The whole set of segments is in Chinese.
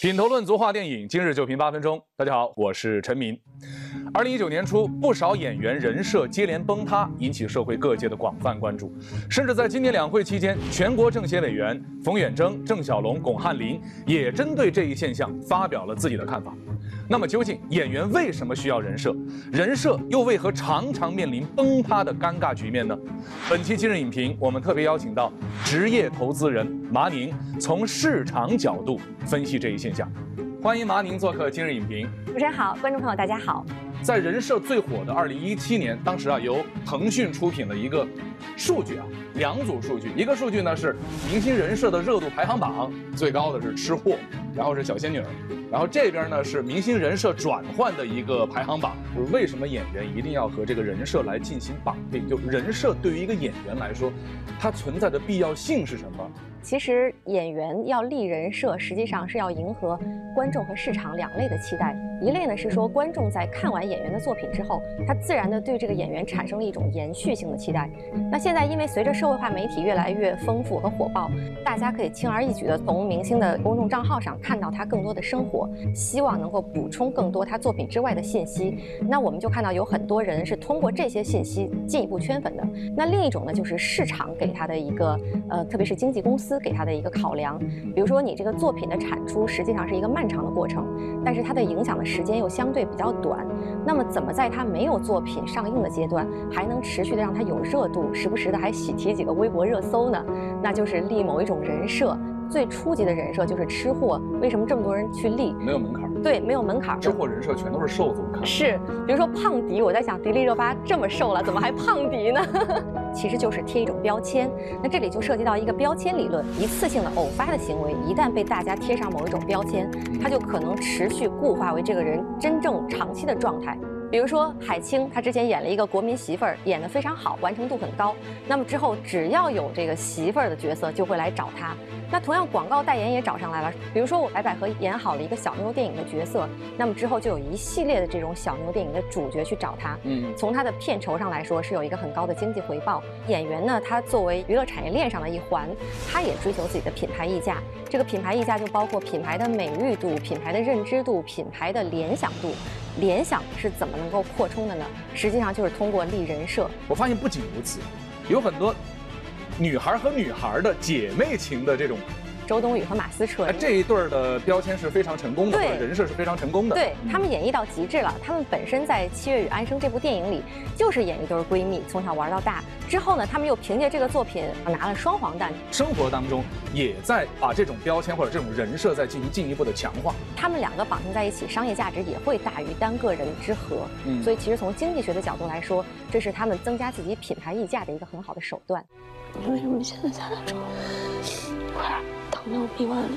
品头论足话电影，今日就评八分钟。大家好，我是陈明。二零一九年初，不少演员人设接连崩塌，引起社会各界的广泛关注。甚至在今年两会期间，全国政协委员冯远征、郑晓龙、巩汉林也针对这一现象发表了自己的看法。那么，究竟演员为什么需要人设？人设又为何常常面临崩塌的尴尬局面呢？本期今日影评，我们特别邀请到职业投资人麻宁，从市场角度分析这一现象。欢迎麻宁做客今日影评。主持人好，观众朋友大家好。在人设最火的二零一七年，当时啊，由腾讯出品了一个数据啊，两组数据，一个数据呢是明星人设的热度排行榜，最高的是吃货，然后是小仙女，然后这边呢是明星人设转换的一个排行榜，就是为什么演员一定要和这个人设来进行绑定？就人设对于一个演员来说，它存在的必要性是什么？其实演员要立人设，实际上是要迎合观众和市场两类的期待。一类呢是说，观众在看完演员的作品之后，他自然的对这个演员产生了一种延续性的期待。那现在因为随着社会化媒体越来越丰富和火爆，大家可以轻而易举的从明星的公众账号上看到他更多的生活，希望能够补充更多他作品之外的信息。那我们就看到有很多人是通过这些信息进一步圈粉的。那另一种呢，就是市场给他的一个呃，特别是经纪公司给他的一个考量。比如说你这个作品的产出实际上是一个漫长的过程，但是它的影响的。时间又相对比较短，那么怎么在他没有作品上映的阶段，还能持续的让他有热度，时不时的还喜提几个微博热搜呢？那就是立某一种人设。最初级的人设就是吃货，为什么这么多人去立？没有门槛。对，没有门槛。吃货人设全都是瘦子，我看。是，比如说胖迪，我在想迪丽热巴这么瘦了，怎么还胖迪呢？其实就是贴一种标签。那这里就涉及到一个标签理论，一次性的偶发的行为，一旦被大家贴上某一种标签，它就可能持续固化为这个人真正长期的状态。比如说海清，她之前演了一个国民媳妇儿，演得非常好，完成度很高。那么之后只要有这个媳妇儿的角色，就会来找她。那同样广告代言也找上来了。比如说我白百合演好了一个小妞电影的角色，那么之后就有一系列的这种小妞电影的主角去找她。嗯，从她的片酬上来说是有一个很高的经济回报。演员呢，他作为娱乐产业链上的一环，他也追求自己的品牌溢价。这个品牌溢价就包括品牌的美誉度、品牌的认知度、品牌的联想度。联想是怎么能够扩充的呢？实际上就是通过立人设。我发现不仅如此，有很多女孩和女孩的姐妹情的这种。周冬雨和马思纯，这一对儿的标签是非常成功的，人设是非常成功的。对他们演绎到极致了。他们本身在《七月与安生》这部电影里就是演一对闺蜜，从小玩到大。之后呢，他们又凭借这个作品拿了双黄蛋。生活当中也在把这种标签或者这种人设在进行进一步的强化。他们两个绑定在一起，商业价值也会大于单个人之和。嗯，所以其实从经济学的角度来说，这是他们增加自己品牌溢价的一个很好的手段。你为什么现在才来找我？快点！糖尿病完了。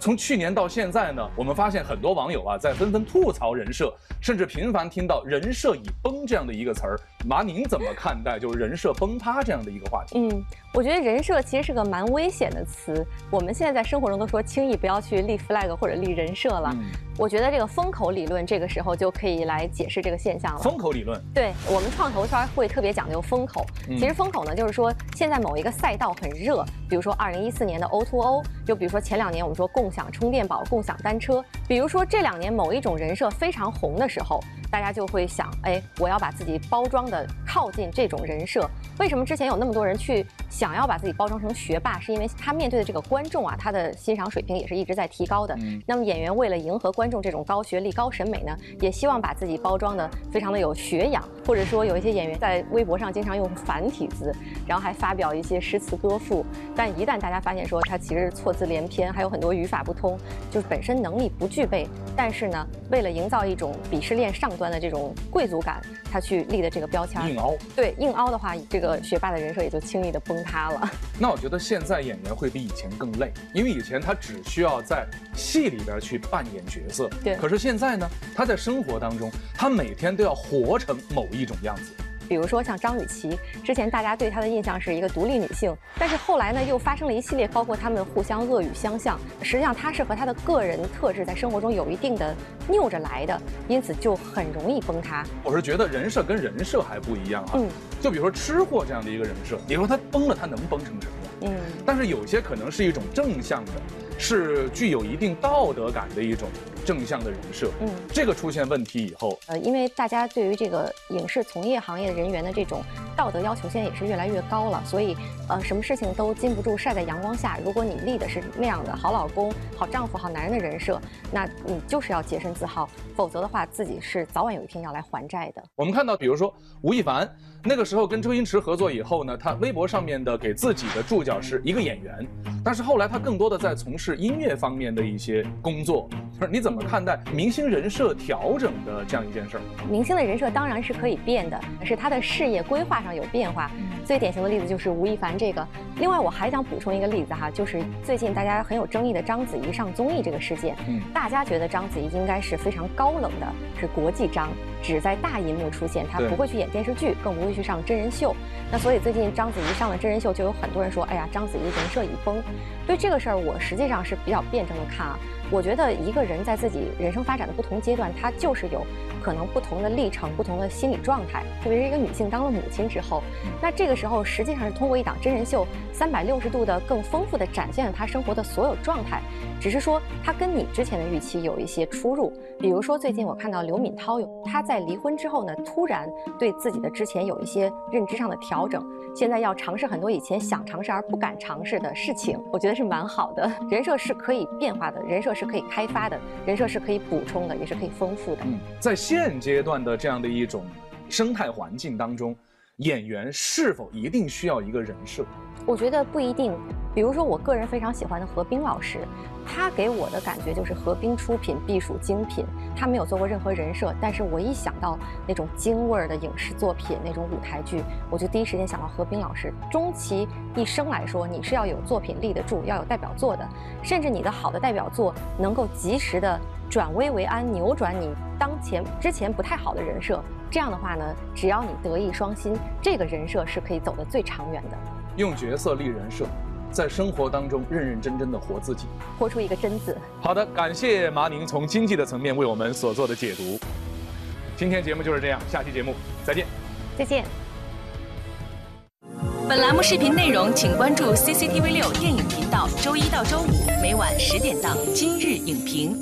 从去年到现在呢，我们发现很多网友啊在纷纷吐槽人设，甚至频繁听到“人设已崩”这样的一个词儿。马，您怎么看待就是人设崩塌这样的一个话题？嗯，我觉得人设其实是个蛮危险的词。我们现在在生活中都说轻易不要去立 flag 或者立人设了。我觉得这个风口理论这个时候就可以来解释这个现象了。风口理论，对我们创投圈会特别讲究风口。其实风口呢，就是说现在某一个赛道很热，比如说二零一四年的 O2O，就比如说前两年我们说共享充电宝、共享单车，比如说这两年某一种人设非常红的时候。大家就会想，哎，我要把自己包装的靠近这种人设。为什么之前有那么多人去想要把自己包装成学霸？是因为他面对的这个观众啊，他的欣赏水平也是一直在提高的。那么演员为了迎合观众这种高学历、高审美呢，也希望把自己包装的非常的有学养，或者说有一些演员在微博上经常用繁体字，然后还发表一些诗词歌赋。但一旦大家发现说他其实错字连篇，还有很多语法不通，就是本身能力不具备，但是呢，为了营造一种鄙视链上端。的这种贵族感，他去立的这个标签，硬凹，对硬凹的话，这个学霸的人设也就轻易的崩塌了。那我觉得现在演员会比以前更累，因为以前他只需要在戏里边去扮演角色，对。可是现在呢，他在生活当中，他每天都要活成某一种样子。比如说像张雨绮，之前大家对她的印象是一个独立女性，但是后来呢又发生了一系列，包括他们互相恶语相向，实际上她是和她的个人特质在生活中有一定的拗着来的，因此就很容易崩塌。我是觉得人设跟人设还不一样啊，嗯，就比如说吃货这样的一个人设，你说他崩了，他能崩成什么样？嗯，但是有些可能是一种正向的。是具有一定道德感的一种正向的人设。嗯，这个出现问题以后，呃，因为大家对于这个影视从业行业人员的这种道德要求现在也是越来越高了，所以，呃，什么事情都禁不住晒在阳光下。如果你立的是那样的好老公、好丈夫、好男人的人设，那你就是要洁身自好，否则的话，自己是早晚有一天要来还债的。我们看到，比如说吴亦凡那个时候跟周星驰合作以后呢，他微博上面的给自己的注脚是一个演员，但是后来他更多的在从事。音乐方面的一些工作，就是你怎么看待明星人设调整的这样一件事儿？明星的人设当然是可以变的，是他的事业规划上有变化。最典型的例子就是吴亦凡这个。另外，我还想补充一个例子哈，就是最近大家很有争议的章子怡上综艺这个事件。嗯，大家觉得章子怡应该是非常高冷的，是国际章，只在大荧幕出现，她不会去演电视剧，更不会去上真人秀。那所以最近章子怡上了真人秀，就有很多人说，哎呀，章子怡人设已崩。对这个事儿，我实际上是比较辩证的看啊。我觉得一个人在自己人生发展的不同阶段，他就是有可能不同的历程、不同的心理状态。特别是一个女性当了母亲之后，那这个时候实际上是通过一档真人秀，三百六十度的更丰富的展现了她生活的所有状态。只是说他跟你之前的预期有一些出入。比如说最近我看到刘敏涛有他在离婚之后呢，突然对自己的之前有一些认知上的调整，现在要尝试很多以前想尝试而不敢尝试的事情，我觉得是蛮好的。人设是可以变化的，人设。是可以开发的，人设是可以补充的，也是可以丰富的。嗯，在现阶段的这样的一种生态环境当中，演员是否一定需要一个人设？我觉得不一定。比如说，我个人非常喜欢的何冰老师，他给我的感觉就是何冰出品必属精品。他没有做过任何人设，但是我一想到那种京味儿的影视作品、那种舞台剧，我就第一时间想到何冰老师。终其一生来说，你是要有作品立得住，要有代表作的，甚至你的好的代表作能够及时的转危为安，扭转你当前之前不太好的人设。这样的话呢，只要你德艺双馨，这个人设是可以走得最长远的。用角色立人设。在生活当中认认真真的活自己，活出一个真字。好的，感谢麻宁从经济的层面为我们所做的解读。今天节目就是这样，下期节目再见。再见。本栏目视频内容，请关注 CCTV 六电影频道，周一到周五每晚十点档《今日影评》。